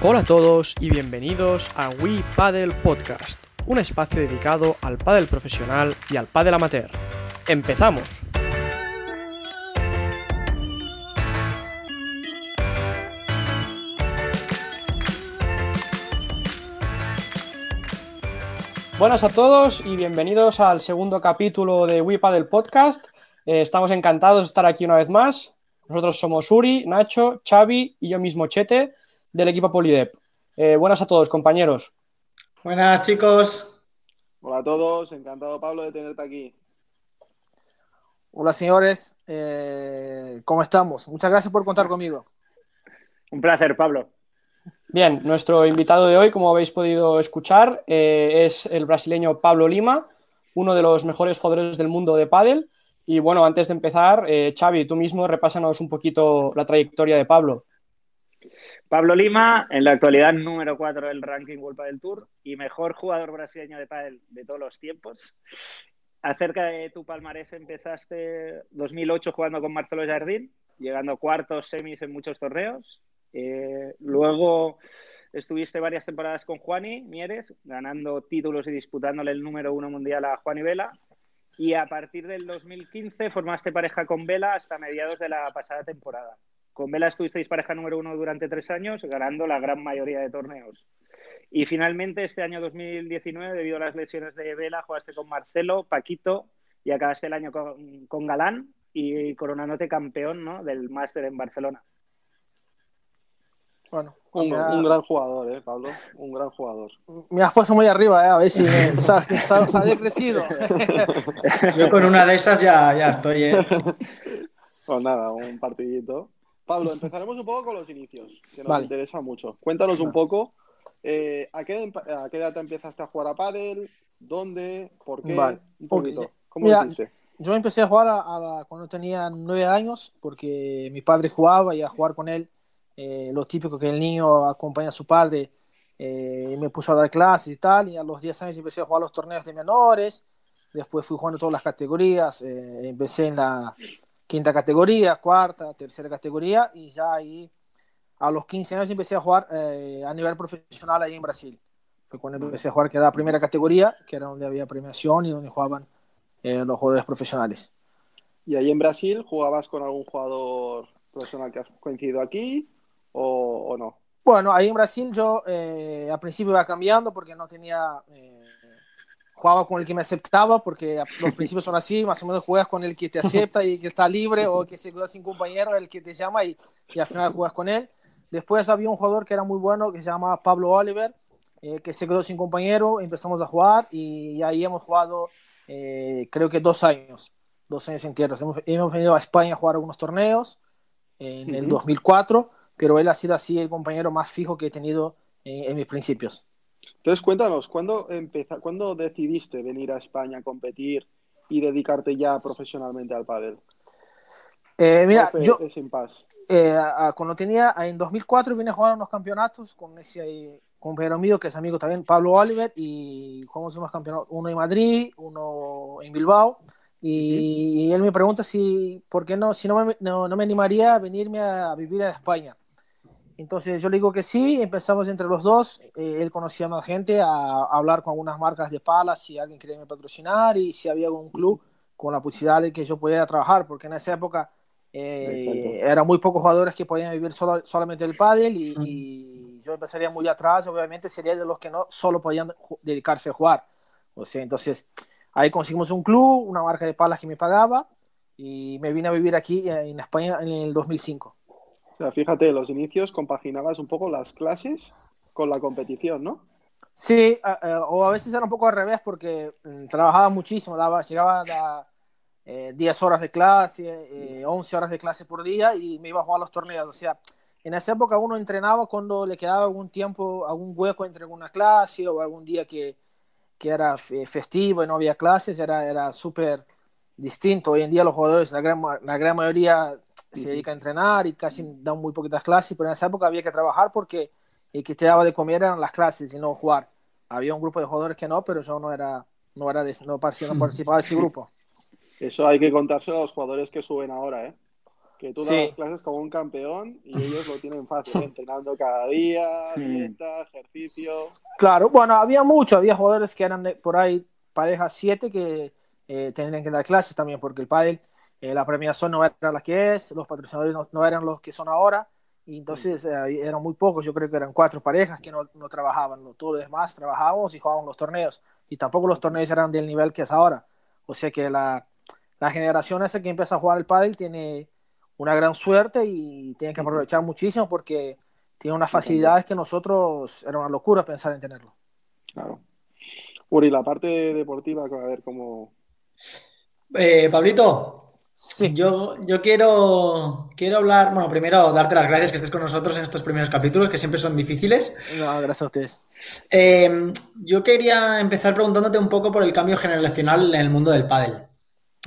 Hola a todos y bienvenidos a We Paddle Podcast, un espacio dedicado al pádel profesional y al pádel amateur. ¡Empezamos! Buenas a todos y bienvenidos al segundo capítulo de We Paddle Podcast. Eh, estamos encantados de estar aquí una vez más. Nosotros somos Uri, Nacho, Xavi y yo mismo Chete del equipo Polidep. Eh, buenas a todos, compañeros. Buenas, chicos. Hola a todos, encantado Pablo de tenerte aquí. Hola, señores. Eh, ¿Cómo estamos? Muchas gracias por contar conmigo. Un placer, Pablo. Bien, nuestro invitado de hoy, como habéis podido escuchar, eh, es el brasileño Pablo Lima, uno de los mejores jugadores del mundo de pádel. Y bueno, antes de empezar, eh, Xavi, tú mismo repásanos un poquito la trayectoria de Pablo. Pablo Lima, en la actualidad número 4 del ranking World Padel Tour y mejor jugador brasileño de pádel de todos los tiempos. Acerca de tu palmarés, empezaste 2008 jugando con Marcelo Jardín, llegando cuartos, semis en muchos torneos. Eh, luego estuviste varias temporadas con Juani Mieres, ganando títulos y disputándole el número uno mundial a Juani Vela. Y a partir del 2015 formaste pareja con Vela hasta mediados de la pasada temporada. Con Vela estuvisteis pareja número uno durante tres años, ganando la gran mayoría de torneos. Y finalmente, este año 2019, debido a las lesiones de Vela, jugaste con Marcelo, Paquito y acabaste el año con, con Galán y coronándote campeón ¿no? del máster en Barcelona. Bueno, un, un, gran jugador, ¿eh, Pablo? Un gran jugador. Me has puesto muy arriba, ¿eh? A ver si me sale crecido. Yo con una de esas ya, ya estoy, ¿eh? Pues nada, un partidito. Pablo, empezaremos un poco con los inicios, que nos vale. interesa mucho. Cuéntanos un poco, eh, ¿a, qué, ¿a, qué, edad te empezaste a jugar a pádel? ¿Dónde? ¿Por qué? Vale. Un poquito. ¿Cómo Mira, yo empecé a jugar a, a, cuando tenía nueve años, porque mi padre jugaba y a jugar con él eh, lo típico que el niño acompaña a su padre, eh, me puso a dar clases y tal, y a los 10 años empecé a jugar los torneos de menores, después fui jugando todas las categorías, eh, empecé en la quinta categoría, cuarta, tercera categoría, y ya ahí a los 15 años empecé a jugar eh, a nivel profesional ahí en Brasil. Fue cuando empecé a jugar que era la primera categoría, que era donde había premiación y donde jugaban eh, los jugadores profesionales. ¿Y ahí en Brasil jugabas con algún jugador profesional que has coincidido aquí? O, o, no? Bueno, ahí en Brasil yo eh, al principio iba cambiando porque no tenía. Eh, jugaba con el que me aceptaba, porque los principios son así: más o menos juegas con el que te acepta y que está libre, o que se quedó sin compañero, el que te llama y, y al final juegas con él. Después había un jugador que era muy bueno que se llama Pablo Oliver, eh, que se quedó sin compañero, empezamos a jugar y ahí hemos jugado, eh, creo que dos años, dos años enteros. Hemos, hemos venido a España a jugar algunos torneos en uh -huh. el 2004 pero él ha sido así el compañero más fijo que he tenido en, en mis principios. Entonces, cuéntanos, ¿cuándo, empezó, ¿cuándo decidiste venir a España a competir y dedicarte ya profesionalmente al pádel? Eh, mira, yo? Eh, a, a, cuando tenía, en 2004 vine a jugar unos campeonatos con ese compañero mío que es amigo también, Pablo Oliver, y jugamos unos campeonatos, uno en Madrid, uno en Bilbao, y, y él me pregunta si, ¿por qué no, si no me, no, no me animaría a venirme a, a vivir a España? Entonces yo le digo que sí, empezamos entre los dos, eh, él conocía más gente, a, a, hablar con algunas marcas de palas, si alguien quería me patrocinar y si había algún club con la posibilidad de que yo pudiera trabajar, porque en esa época eh, eran muy pocos jugadores que podían vivir solo, solamente el pádel y, y, yo empezaría muy atrás, obviamente sería de los que no solo podían dedicarse a jugar. O sea, entonces ahí conseguimos un club, una marca de palas que me pagaba y me vine a vivir aquí en España en el 2005. O sea, fíjate, los inicios compaginabas un poco las clases con la competición, ¿no? Sí, o a veces era un poco al revés porque um, trabajaba muchísimo, daba, llegaba a eh, 10 horas de clase, eh, 11 horas de clase por día y me iba a jugar los torneos. O sea, en esa época uno entrenaba cuando le quedaba algún tiempo, algún hueco entre alguna clase o algún día que, que era festivo y no había clases, era, era súper distinto. Hoy en día los jugadores, la gran, la gran mayoría se dedica a entrenar y casi dan muy poquitas clases, pero en esa época había que trabajar porque el que te daba de comer eran las clases y no jugar. Había un grupo de jugadores que no, pero yo no era, no era de, no participaba, no participaba de ese grupo. Eso hay que contárselo a los jugadores que suben ahora, ¿eh? que tú das clases como un campeón y ellos lo tienen fácil, entrenando cada día, dieta, ejercicio. Claro, bueno, había mucho, había jugadores que eran por ahí parejas 7 que eh, tendrían que dar clases también, porque el pádel, eh, la premiación no era la que es, los patrocinadores no, eran los que son ahora, y entonces eh, eran muy pocos, yo creo que eran cuatro parejas que no, no trabajaban, todos los demás trabajábamos y jugábamos los torneos, y tampoco los torneos eran del nivel que es ahora, o sea que la, la generación esa que empieza a jugar el pádel tiene una gran suerte y tiene que aprovechar muchísimo porque tiene unas facilidades que nosotros era una locura pensar en tenerlo. Claro. Uri, la parte deportiva, a ver cómo. Eh, Pablito, sí. yo, yo quiero, quiero hablar. Bueno, primero darte las gracias que estés con nosotros en estos primeros capítulos, que siempre son difíciles. No, gracias a ustedes. Eh, yo quería empezar preguntándote un poco por el cambio generacional en el mundo del pádel.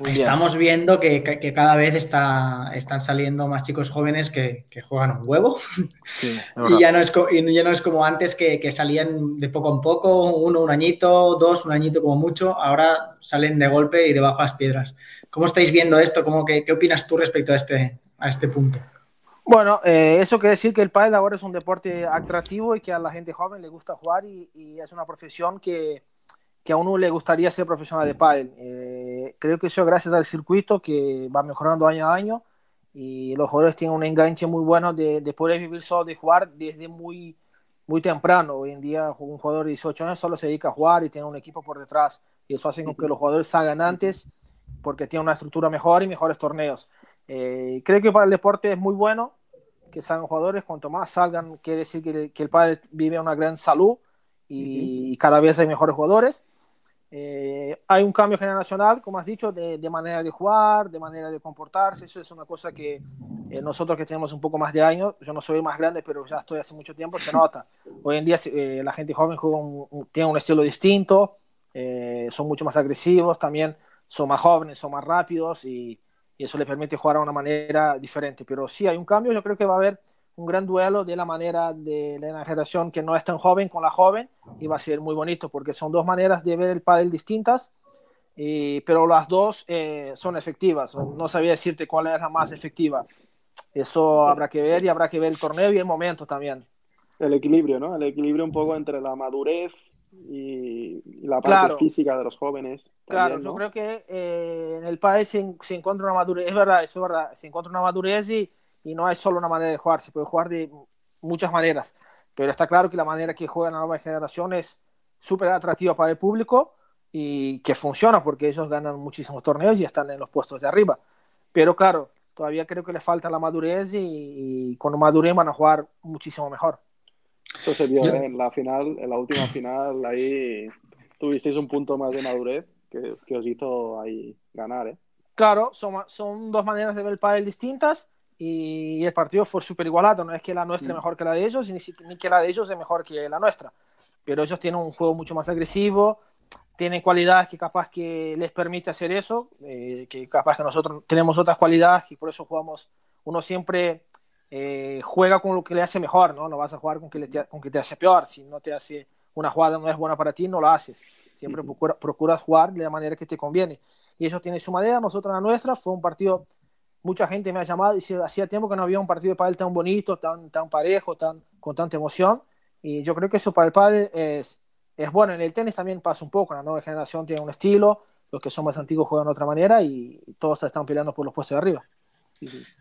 Estamos viendo que, cada vez está, están saliendo más chicos jóvenes que, juegan un huevo. y ya no, es, ya no es como antes que, salían de poco en poco, uno un añito, dos un añito como mucho. Ahora salen de golpe y debajo las piedras. ¿Cómo estáis viendo esto? ¿Cómo, qué, qué opinas tú respecto a este, a este punto? Bueno, eh, eso quiere decir que el pádel ahora es un deporte atractivo y que a la gente joven le gusta jugar y es una profesión que, que a uno le gustaría ser profesional de pádel. Eh, creo que eso gracias al circuito que va mejorando año a año y los jugadores tienen un enganche muy bueno de, de poder vivir solo de jugar desde muy, muy temprano. Hoy en día un jugador de 18 años solo se dedica a jugar y tiene un equipo por detrás. Y eso hace con que los jugadores salgan antes porque tienen una estructura mejor y mejores torneos. Eh, creo que para el deporte es muy bueno que salgan jugadores, cuanto más salgan quiere decir que, que el pádel vive una gran salud y, y cada vez hay mejores jugadores eh, hay un cambio generacional, como has dicho, de, manera de jugar, de manera de comportarse. Eso es una cosa que eh, nosotros que tenemos un poco más de años, yo no soy más grande, pero ya estoy hace mucho tiempo, se nota. Hoy en día eh, la gente joven tiene un estilo distinto, son mucho más agresivos, también son más jóvenes, son más rápidos y, y eso les permite jugar de una manera diferente. Pero sí, hay un cambio, yo creo que va a haber un gran duelo de la manera de, la generación que no es tan joven con la joven y va a ser muy bonito porque son dos maneras de ver el pádel distintas, pero las dos eh, son efectivas. No sabía decirte cuál es la más efectiva. Eso habrá que ver y habrá que ver el torneo y el momento también. El equilibrio, ¿no? El equilibrio un poco entre la madurez y, la parte física de los jóvenes. claro, yo creo que eh, en el país se, se, encuentra una madurez, es verdad, eso es verdad, se encuentra una madurez y, y no hay solo una manera de jugar, se puede jugar de muchas maneras, pero está claro que la manera que juega la nueva generación es súper atractiva para el público y que funciona porque ellos ganan muchísimos torneos y están en los puestos de arriba. Pero claro, todavía creo que les falta la madurez y, cuando maduren van a jugar muchísimo mejor. Eso se vio en la final, en la última final, ahí tuvisteis un punto más de madurez que, que os hizo ahí ganar, ¿eh? Claro, son, son dos maneras de ver el pádel distintas y el partido fue súper igualado. No es que la nuestra es mm. mejor que la de ellos, ni, ni que la de ellos es mejor que la nuestra. Pero ellos tienen un juego mucho más agresivo, tienen cualidades que capaz que les permite hacer eso, eh, que capaz que nosotros tenemos otras cualidades y por eso jugamos. Uno siempre eh, juega con lo que le hace mejor, ¿no? No vas a jugar con que, le te, con que te hace peor. Si no te hace una jugada no es buena para ti, no la haces. Siempre procuras jugar de la manera que te conviene. Y ellos tienen su manera, nosotros la nuestra. Fue un partido mucha gente me ha llamado y hacía tiempo que no había un partido de pádel tan bonito, tan, tan parejo, tan, con tanta emoción. Y yo creo que eso para el pádel es, es bueno. En el tenis también pasa un poco, la nueva generación tiene un estilo, los que son más antiguos juegan de otra manera y todos están peleando por los puestos de arriba.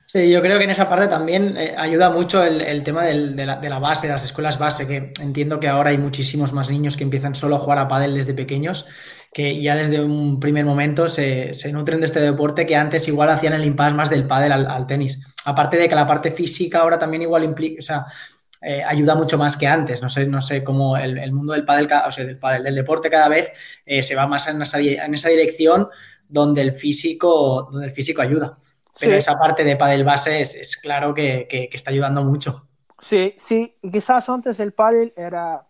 Sí, yo creo que en esa parte también eh, ayuda mucho el, tema del, de, la, de, la, base, de las escuelas base, que entiendo que ahora hay muchísimos más niños que empiezan solo a jugar a pádel desde pequeños que ya desde un primer momento se, se, nutren de este deporte que antes igual hacían el impasse más del pádel al, tenis. Aparte de que la parte física ahora también igual implica, o sea, eh, ayuda mucho más que antes. No sé, no sé cómo el, el mundo del pádel, o sea, del, pádel, del deporte cada vez eh, se va más en esa, en esa, dirección donde el físico, donde el físico ayuda. Pero esa parte de pádel base es, es claro que, que, que, está ayudando mucho. Sí, sí. Quizás antes el pádel era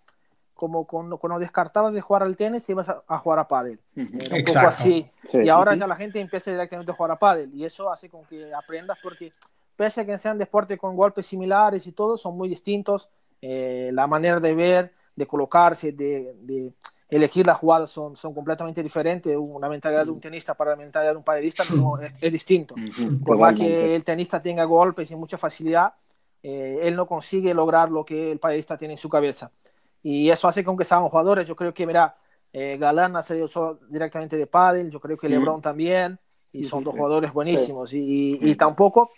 como cuando, cuando, descartabas de jugar al tenis, ibas a, jugar a pádel. un poco así. y ahora ya la gente empieza directamente a jugar a pádel. Y eso hace con que aprendas porque pese a que sean deportes con golpes similares y todo, son muy distintos. Eh, la manera de ver, de colocarse, de, de, elegir las jugadas son, son completamente diferentes. Una mentalidad de un tenista para la mentalidad de un padelista no, es, distinto. Por más que el tenista tenga golpes y mucha facilidad, eh, él no consigue lograr lo que el padelista tiene en su cabeza. Y eso hace que aunque sean jugadores, yo creo que, mira, eh, Galán ha salido directamente de pádel, yo creo que Lebron también, y son dos jugadores buenísimos. Y, y, tampoco,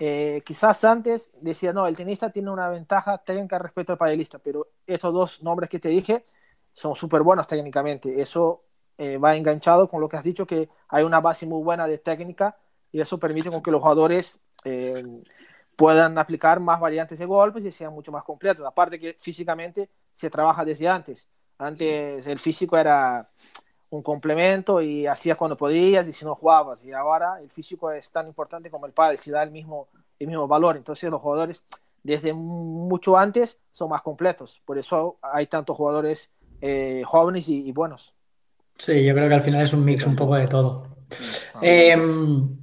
eh, quizás antes decía, no, el tenista tiene una ventaja técnica respecto al padelista, pero estos dos nombres que te dije son súper buenos técnicamente. Eso eh, va enganchado con lo que has dicho, que hay una base muy buena de técnica y eso permite con que los jugadores puedan aplicar más variantes de golpes y sean mucho más completos. Aparte que físicamente se trabaja desde antes. Antes el físico era un complemento y hacías cuando podías y si no jugabas. Y ahora el físico es tan importante como el padre, si da el mismo, el mismo valor. Entonces los jugadores desde mucho antes son más completos. Por eso hay tantos jugadores eh, jóvenes y, buenos. Sí, yo creo que al final es un mix un poco de todo. Em,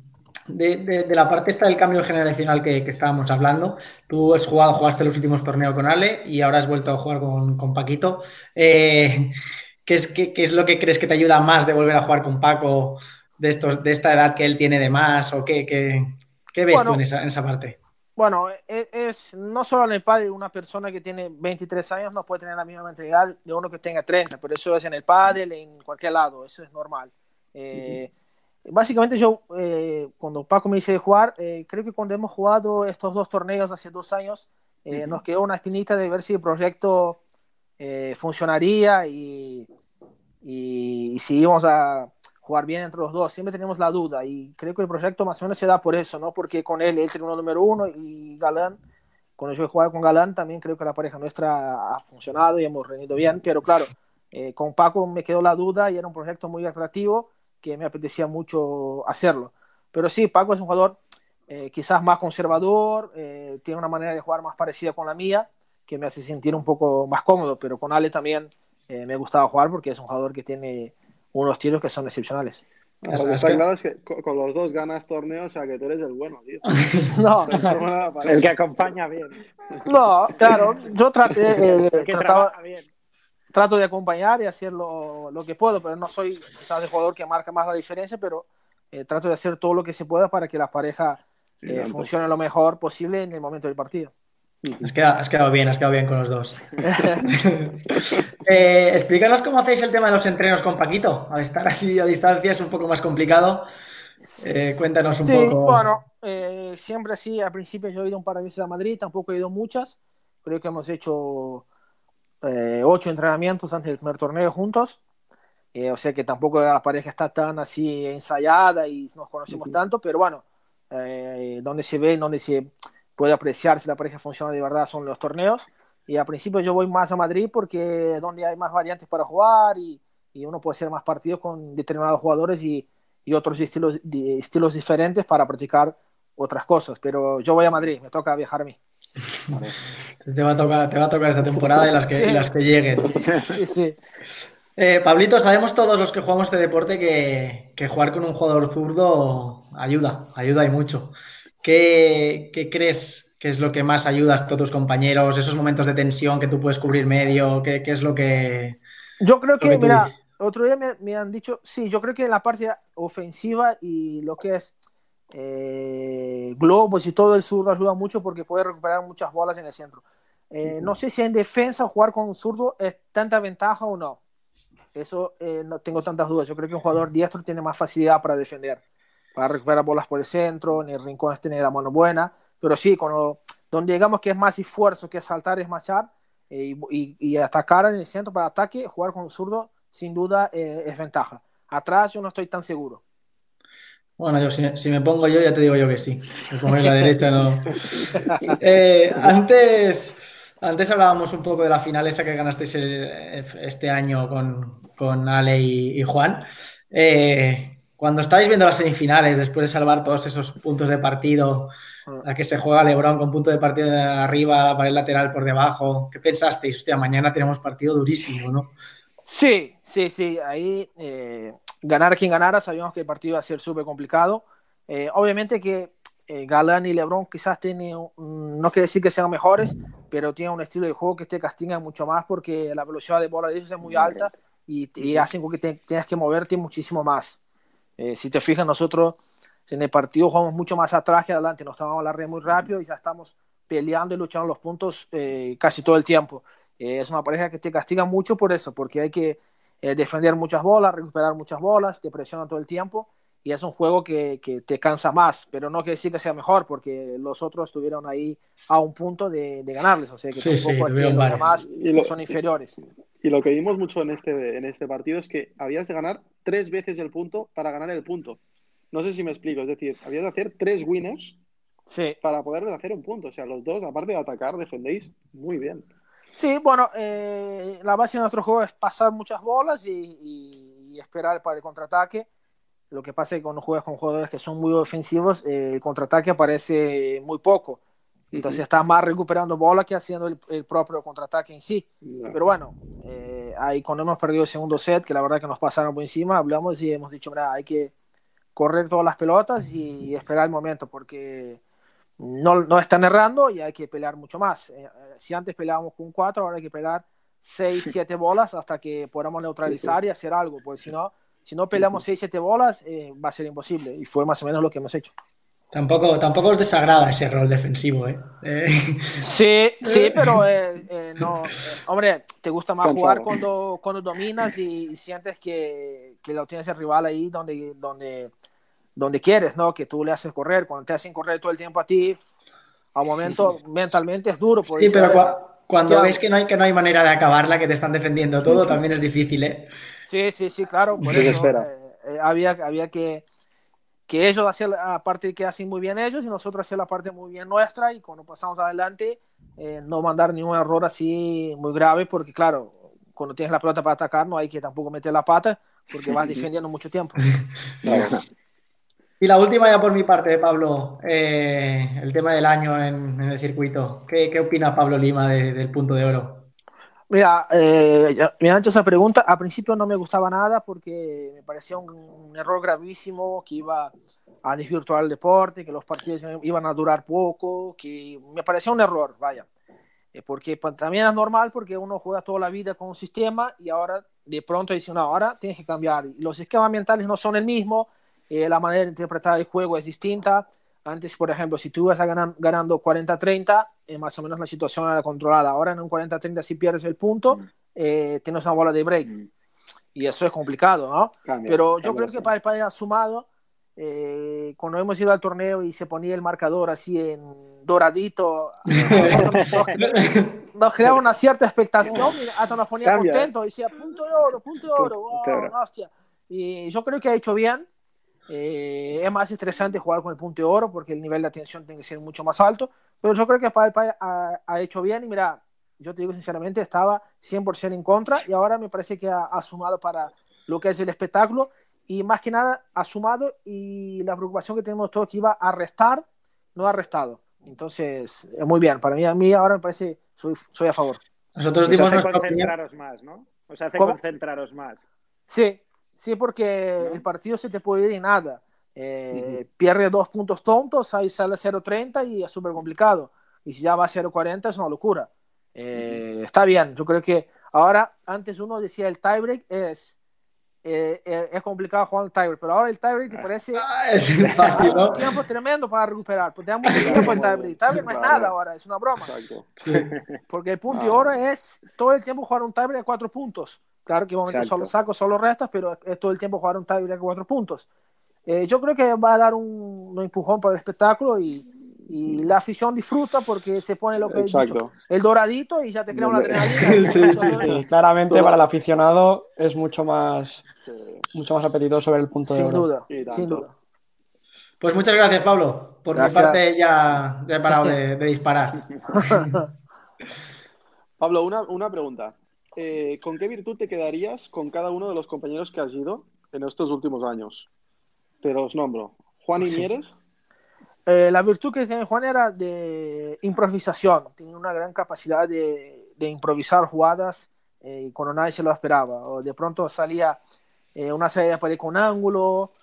de, la parte esta del cambio generacional que, estábamos hablando, tú has jugado, jugaste los últimos torneos con Ale y ahora has vuelto a jugar con, Paquito. Eh, ¿qué, es, qué, es, lo que crees que te ayuda más de volver a jugar con Paco de, estos, de esta edad que él tiene de más? ¿O qué, qué, ves tú en esa, en esa, parte? Bueno, e, es, no solo en el pádel, una persona que tiene 23 años no puede tener la misma mentalidad de uno que tenga 30, pero eso es en el pádel, en cualquier lado, eso es normal. Eh, Básicamente yo, eh, cuando Paco me dice de jugar, eh, creo que cuando hemos jugado estos dos torneos hace dos años, eh, nos quedó una espinita de ver si el proyecto funcionaría y, y, si íbamos a jugar bien entre los dos. Siempre tenemos la duda y creo que el proyecto más o menos se da por eso, ¿no? Porque con él, él tiene uno número uno y Galán, cuando yo he jugado con Galán, también creo que la pareja nuestra ha funcionado y hemos rendido bien, pero claro, con Paco me quedó la duda y era un proyecto muy atractivo que me apetecía mucho hacerlo. Pero sí, Paco es un jugador eh, quizás más conservador, eh, tiene una manera de jugar más parecida con la mía, que me hace sentir un poco más cómodo, pero con Ale también eh, me gustaba jugar porque es un jugador que tiene unos tiros que son excepcionales. está claro es que con los dos ganas torneos, o sea que tú eres el bueno, tío. no, el que acompaña bien. No, claro, yo traté, trataba, bien trato de acompañar y hacer lo, que puedo, pero no soy quizás el jugador que marca más la diferencia, pero eh, trato de hacer todo lo que se pueda para que la pareja eh, funcione lo mejor posible en el momento del partido. Has quedado, has quedado bien, has quedado bien con los dos. eh, explícanos cómo hacéis el tema de los entrenos con Paquito. Al estar así a distancia es un poco más complicado. Eh, cuéntanos un sí, poco. Bueno, siempre así, al principio yo he ido un par de veces a Madrid, tampoco he ido muchas. Creo que hemos hecho eh, ocho entrenamientos antes del primer torneo juntos. Eh, o sea que tampoco la pareja está tan así ensayada y nos conocemos tanto, pero bueno, eh, donde se ve, donde se puede apreciar si la pareja funciona de verdad son los torneos. Y al principio yo voy más a Madrid porque es donde hay más variantes para jugar y, y uno puede hacer más partidos con determinados jugadores y, y otros estilos, estilos diferentes para practicar otras cosas. Pero yo voy a Madrid, me toca viajar a mí. Te, va a tocar, te va a tocar esta temporada y las que, las que lleguen. Sí, sí. Eh, Pablito, sabemos todos los que jugamos este deporte que, que, jugar con un jugador zurdo ayuda, ayuda y mucho. ¿Qué, ¿Qué, crees que es lo que más ayuda a todos tus compañeros? Esos momentos de tensión que tú puedes cubrir medio, ¿qué, qué es lo que... Yo creo que, mira, otro día me, me, han dicho, sí, yo creo que en la parte ofensiva y lo que es eh, globos y todo el zurdo ayuda mucho porque puede recuperar muchas bolas en el centro. Eh, no sé si en defensa jugar con un zurdo es tanta ventaja o no. Eso eh, no tengo tantas dudas. Yo creo que un jugador diestro tiene más facilidad para defender, para recuperar bolas por el centro, en el rincón tiene la mano buena. Pero sí, cuando, donde digamos que es más esfuerzo que saltar, es machar y, y, atacar en el centro para ataque, jugar con un zurdo sin duda es ventaja. Atrás yo no estoy tan seguro. Bueno, yo, si, me pongo yo, ya te digo yo que sí. Si me pongo en la derecha, no. Eh, antes, antes hablábamos un poco de la final esa que ganasteis este año con, Ale y, Juan. Eh, cuando estáis viendo las semifinales, después de salvar todos esos puntos de partido, la que se juega Lebron con punto de partido de arriba, la pared lateral por debajo, ¿qué pensasteis? Hostia, mañana tenemos partido durísimo, ¿no? Sí, sí, sí. Ahí. Eh ganar quien ganara, sabíamos que el partido iba a ser súper complicado. Eh, obviamente que eh, Galán y Lebron quizás tienen, no quiere decir que sean mejores, pero tienen un estilo de juego que te castiga mucho más porque la velocidad de bola de ellos es muy alta y, y hacen que te, tengas que moverte muchísimo más. Eh, si te fijas, nosotros en el partido jugamos mucho más atrás que adelante, nos tomamos la red muy rápido y ya estamos peleando y luchando los puntos eh, casi todo el tiempo. Eh, es una pareja que te castiga mucho por eso, porque hay que defender muchas bolas, recuperar muchas bolas, te presiona todo el tiempo y es un juego que, que, te cansa más, pero no quiere decir que sea mejor, porque los otros estuvieron ahí a un punto de, de ganarles, o sea que sí, tampoco sí, aquí los vale. demás Y lo- son inferiores. Y lo que vimos mucho en este, en este partido es que habías de ganar tres veces el punto para ganar el punto. No sé si me explico, es decir, habías de hacer tres winners Sí, para poder hacer un punto. O sea, los dos, aparte de atacar, defendéis muy bien. Sí bueno, eh, la base de nuestro juego es pasar muchas bolas y, y- y esperar para el contraataque. Lo que pasa es que cuando juegas con jugadores que son muy ofensivos, eh, el contraataque aparece muy poco. Entonces Ujú. estás más recuperando bola que haciendo el, el propio contraataque en sí. Ya. Pero bueno, eh, ahí cuando hemos perdido el segundo set, que la verdad que nos pasaron por encima, hablamos y hemos dicho, mira, hay que correr todas las pelotas y esperar el momento, porque no, no están errando y hay que pelear mucho más. Eh, eh, si antes peleábamos con cuatro, ahora hay que pelear seis, siete bolas hasta que podamos neutralizar y hacer algo, porque si no, si no peleamos seis, siete bolas, eh, va a ser imposible. Y fue más o menos lo que hemos hecho. Tampoco, tampoco os desagrada ese rol defensivo, ¿eh? Eh, Sí, sí, pero eh, eh, no, eh, hombre, te gusta más Cansado. jugar cuando, cuando dominas y, y sientes que, que lo tienes el rival ahí donde, donde, donde quieres, ¿no? Que tú le haces correr. Cuando te hacen correr todo el tiempo a ti, a un momento mentalmente es duro. sí, pero cua- cuando ¿qué ves que no, hay, que no hay manera de acabarla, que te están defendiendo todo, también es difícil, ¿eh? Sí, sí, sí, claro. Por eso eh, eh, había, había que, que ellos hacer la parte que hacen muy bien ellos y nosotros hacer la parte muy bien nuestra y cuando pasamos adelante eh, no mandar ningún error así muy grave porque claro, cuando tienes la pelota para atacar no hay que tampoco meter la pata porque vas defendiendo mucho tiempo. Claro. Y la última ya por mi parte, Pablo, eh, el tema del año en, en el circuito. ¿Qué, qué opina Pablo Lima de- del punto de oro? Mira, eh, me han hecho esa pregunta. Al principio no me gustaba nada porque me parecía un, un error gravísimo que iba a desvirtuar el deporte, que los partidos iban a durar poco, que me parecía un error, vaya. Eh, porque también es normal porque uno juega toda la vida con un sistema y ahora de pronto dice, no, ahora tienes que cambiar. Y los esquemas mentales no son el mismo, eh, la manera de interpretar el juego es distinta. Antes, por ejemplo, si tú ibas a ganar, ganando 40-30, eh, más o menos la situación era controlada. Ahora en un 40-30, si pierdes el punto, eh, tienes una bola de break. Mm. Y eso es complicado, ¿no? Cambia, Pero yo cambia creo que para el país ha sumado, eh, cuando hemos ido al torneo y se ponía el marcador así en doradito, nos, nos creaba una cierta expectación hasta nos ponía Cambia, contentos. Decía, punto de oro, punto de oro, wow, hostia. Y yo creo que ha hecho bien. Eh, es más interesante jugar con el punto de oro porque el nivel de atención tiene que ser mucho más alto. Pero yo creo que país ha, ha hecho bien. Y mira, yo te digo sinceramente, estaba 100% en contra y ahora me parece que ha, ha sumado para lo que es el espectáculo y más que nada ha sumado y la preocupación que tenemos todos que iba a restar, no ha restado. Entonces, es muy bien. Para mí, a mí ahora me parece, soy, soy a favor. Nosotros Os dimos hace nuestra opinión. concentraros más, ¿no? Os hace ¿Cómo? concentraros más. Sí, sí, porque el partido se te puede ir en nada. Eh, Pierde dos puntos tontos, ahí sale 0.30 y es súper complicado. Y si ya va a 0.40 es una locura. Eh, Está bien, yo creo que ahora, antes uno decía el tiebreak es, eh, eh, es complicado jugar el tiebreak, pero ahora el tiebreak te parece Ah, es un tiempo tremendo para recuperar, porque te da mucho tiempo el tiebreak. El tiebreak no es nada ahora, es una broma. Exacto. Porque el punto de Ah. oro es todo el tiempo jugar un tiebreak de cuatro puntos. Claro que momento Exacto. solo saco, solo restas, pero es todo el tiempo jugar un tiebreak de cuatro puntos. Eh, yo creo que va a dar un, un empujón para el espectáculo y, y la afición disfruta porque se pone lo que he dicho, el doradito y ya te crea una adrenalina. Sí, sí, sí. Sí, claramente para el aficionado es mucho más, Sí. mucho más apetitoso ver el punto de Sin oro. duda, sin duda. Pues muchas gracias, Pablo. Por Gracias. mi parte ya, ya he parado de, de disparar. Pablo, una, una pregunta. Eh, ¿Con qué virtud te quedarías con cada uno de los compañeros que has ido en estos últimos años? Te los nombro. Juan y Sí. Mieres. Eh, la virtud que tiene Juan era de improvisación. Tenía una gran capacidad de, de improvisar jugadas eh, cuando nadie se lo esperaba. O de pronto salía eh, una salida para ir con ángulo,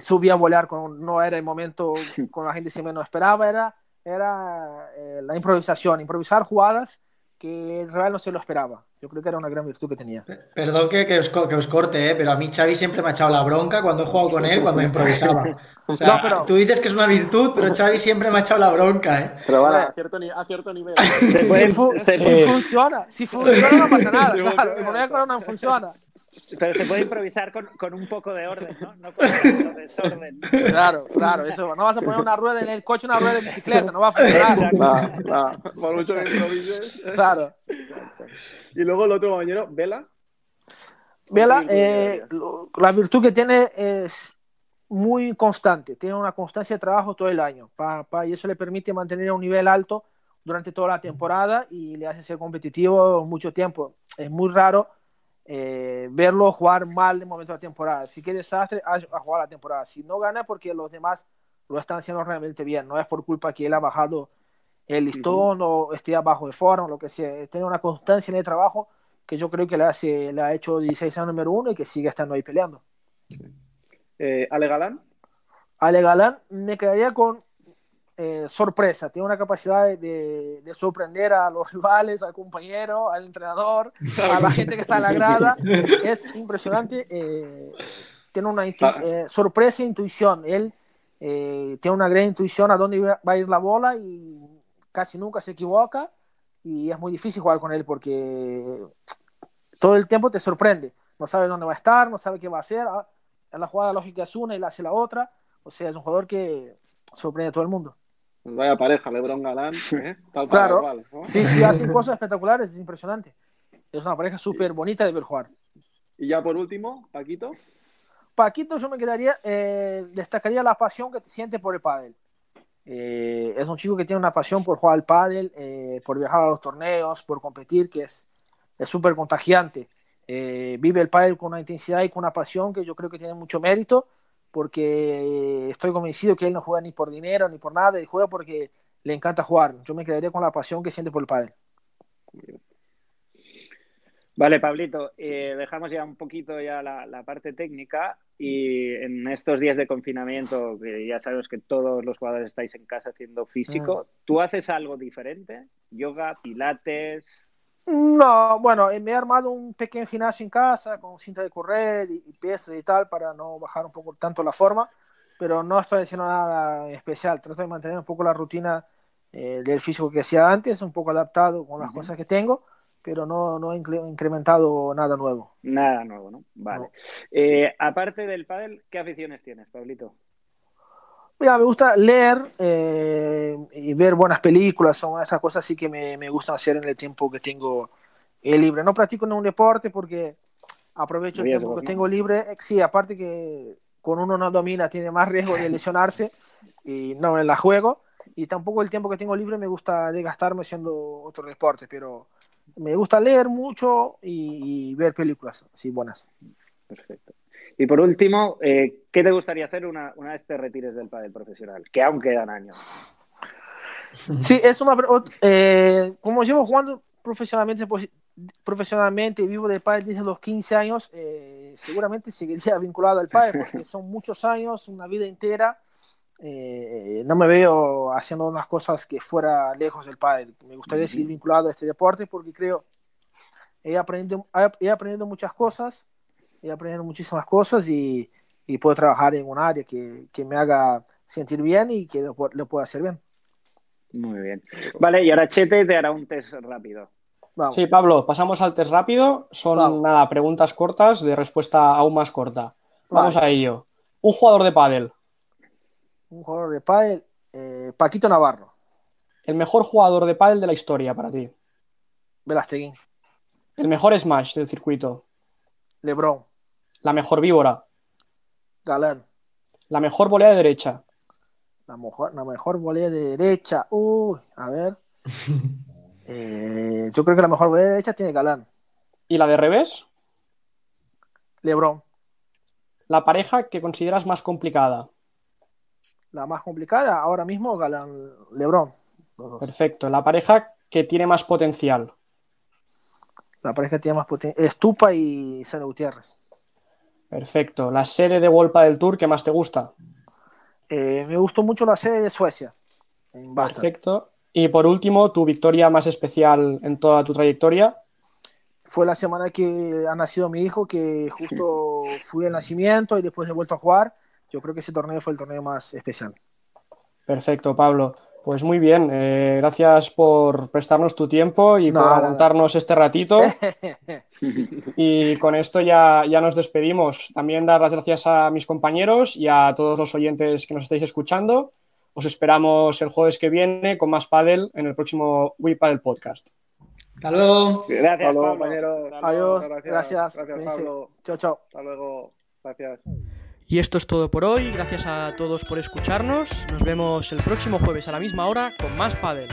subía a volar cuando no era el momento cuando la gente se menos esperaba. Era, era la improvisación, improvisar jugadas que el rival no se lo esperaba. Yo creo que era una gran virtud que tenía. Perdón que, que, os, que os, corte, ¿eh? pero a mí Xavi siempre me ha echado la bronca cuando he jugado con él, cuando improvisaba. O sea, no, pero... Tú dices que es una virtud, pero Xavi siempre me ha echado la bronca. ¿eh? Pero bueno, a cierto, a cierto nivel. si, fu si, funciona, si funciona no pasa nada. Claro, el moneda no funciona. Pero se puede improvisar con, con, un poco de orden, ¿no? No con desorden. Claro, claro, eso. No vas a poner una rueda en el coche, una rueda de bicicleta, no va a funcionar. No, no, por mucho que improvises. Claro. Y luego el otro compañero, Vela. Vela, eh, la virtud que tiene es muy constante, tiene una constancia de trabajo todo el año pa, pa, y eso le permite mantener un nivel alto durante toda la temporada y le hace ser competitivo mucho tiempo. Es muy raro eh, verlo jugar mal de momento de la temporada. Si que desastre, a, a, jugar la temporada. Si no gana, porque los demás lo están haciendo realmente bien. No es por culpa que él ha bajado el listón uh -huh. o esté abajo de forma, lo que sea. Tiene una constancia en el trabajo que yo creo que le, hace, le ha hecho 16 años número uno y que sigue estando ahí peleando. Eh, ¿Ale Galán? Ale Galán me quedaría con eh, sorpresa, tiene una capacidad de, de, de, sorprender a los rivales, al compañero, al entrenador, a la gente que está en la grada. Es impresionante. Eh, tiene una eh, sorpresa e intuición. Él tiene una gran intuición a dónde va a ir la bola y casi nunca se equivoca. Y es muy difícil jugar con él porque todo el tiempo te sorprende. No sabe dónde va a estar, no sabe qué va a hacer. Ah, en la jugada lógica es una y la hace la otra. O sea, es un jugador que sorprende a todo el mundo. Vaya pareja, Lebron Galán. ¿eh? Tal claro, cual, ¿no? sí, sí, hacen cosas espectaculares, es impresionante. Es una pareja súper bonita de ver jugar. Y ya por último, Paquito. Paquito, yo me quedaría, eh, destacaría la pasión que te siente por el pádel. Eh, es un chico que tiene una pasión por jugar al pádel, eh, por viajar a los torneos, por competir, que es súper contagiante. Eh, vive el pádel con una intensidad y con una pasión que yo creo que tiene mucho mérito porque estoy convencido que él no juega ni por dinero ni por nada, él juega porque le encanta jugar. Yo me quedaría con la pasión que siente por el pádel. Vale, Pablito, eh, dejamos ya un poquito ya la, la, parte técnica y en estos días de confinamiento, que ya sabemos que todos los jugadores estáis en casa haciendo físico, mm. ¿tú haces algo diferente? ¿Yoga, pilates? No, bueno, me he armado un pequeño gimnasio en casa con cinta de correr y, y pesas y tal para no bajar un poco tanto la forma, pero no estoy haciendo nada especial. Trato de mantener un poco la rutina eh, del físico que hacía antes, un poco adaptado con las uh -huh. cosas que tengo, pero no, no he incrementado nada nuevo. Nada nuevo, ¿no? Vale. No. Eh, aparte del pádel, ¿qué aficiones tienes, Pablito? Mira, me gusta leer eh, y ver buenas películas, son esas cosas sí que me, me gustan hacer en el tiempo que tengo eh, libre. No practico ningún deporte porque aprovecho el tiempo que tengo libre. Eh, sí, aparte que con uno no domina tiene más riesgo de lesionarse y no me la juego. Y tampoco el tiempo que tengo libre me gusta desgastarme haciendo otro deporte, pero me gusta leer mucho y, y ver películas así buenas. Perfecto. Y por último, eh, ¿qué te gustaría hacer una, una, vez te retires del pádel profesional? Que aún quedan años. Sí, es una... Eh, como llevo jugando profesionalmente, profesionalmente y vivo del pádel desde los 15 años, eh, seguramente seguiría vinculado al pádel porque son muchos años, una vida entera. Eh, no me veo haciendo unas cosas que fuera lejos del pádel. Me gustaría uh -huh. seguir vinculado a este deporte porque creo he aprendido, he aprendido muchas cosas y aprendiendo muchísimas cosas y, y, puedo trabajar en un área que, que, me haga sentir bien y que lo, lo, pueda hacer bien. Muy bien. Vale, y ahora Chete te hará un test rápido. Vamos. Sí, Pablo, pasamos al test rápido. Son Vamos. nada, preguntas cortas de respuesta aún más corta. Vamos vale. a ello. Un jugador de pádel. Un jugador de pádel, eh, Paquito Navarro. El mejor jugador de pádel de la historia para ti. Velasteguín. El mejor smash del circuito. Lebron. La mejor víbora. Galán. La mejor volea de derecha. La mejor, la mejor volea de derecha. Uy, a ver. eh, yo creo que la mejor volea de derecha tiene Galán. ¿Y la de revés? Lebron. La pareja que consideras más complicada. La más complicada ahora mismo, Galán, Lebron. Perfecto. La pareja que tiene más potencial. La pareja que tiene más potencial. Estupa y Sene Gutiérrez. Perfecto. ¿La sede de Wolpa del Tour que más te gusta? Eh, me gustó mucho la sede de Suecia. Perfecto. Y por último, tu victoria más especial en toda tu trayectoria. fue la semana que ha nacido mi hijo, que justo fui el nacimiento y después he vuelto a jugar. Yo creo que ese torneo fue el torneo más especial. Perfecto, Pablo. Pues muy bien, eh, gracias por prestarnos tu tiempo y por aguantarnos este ratito. y con esto ya, ya nos despedimos. También dar las gracias a mis compañeros y a todos los oyentes que nos estáis escuchando. Os esperamos el jueves que viene con más Paddle en el próximo We Paddle Podcast. Hasta luego. Gracias, compañero. Adiós. Gracias. Gracias, Pablo. Chao, chao. Hasta luego. Gracias. Y esto es todo por hoy. Gracias a todos por escucharnos. Nos vemos el próximo jueves a la misma hora con más Paddle.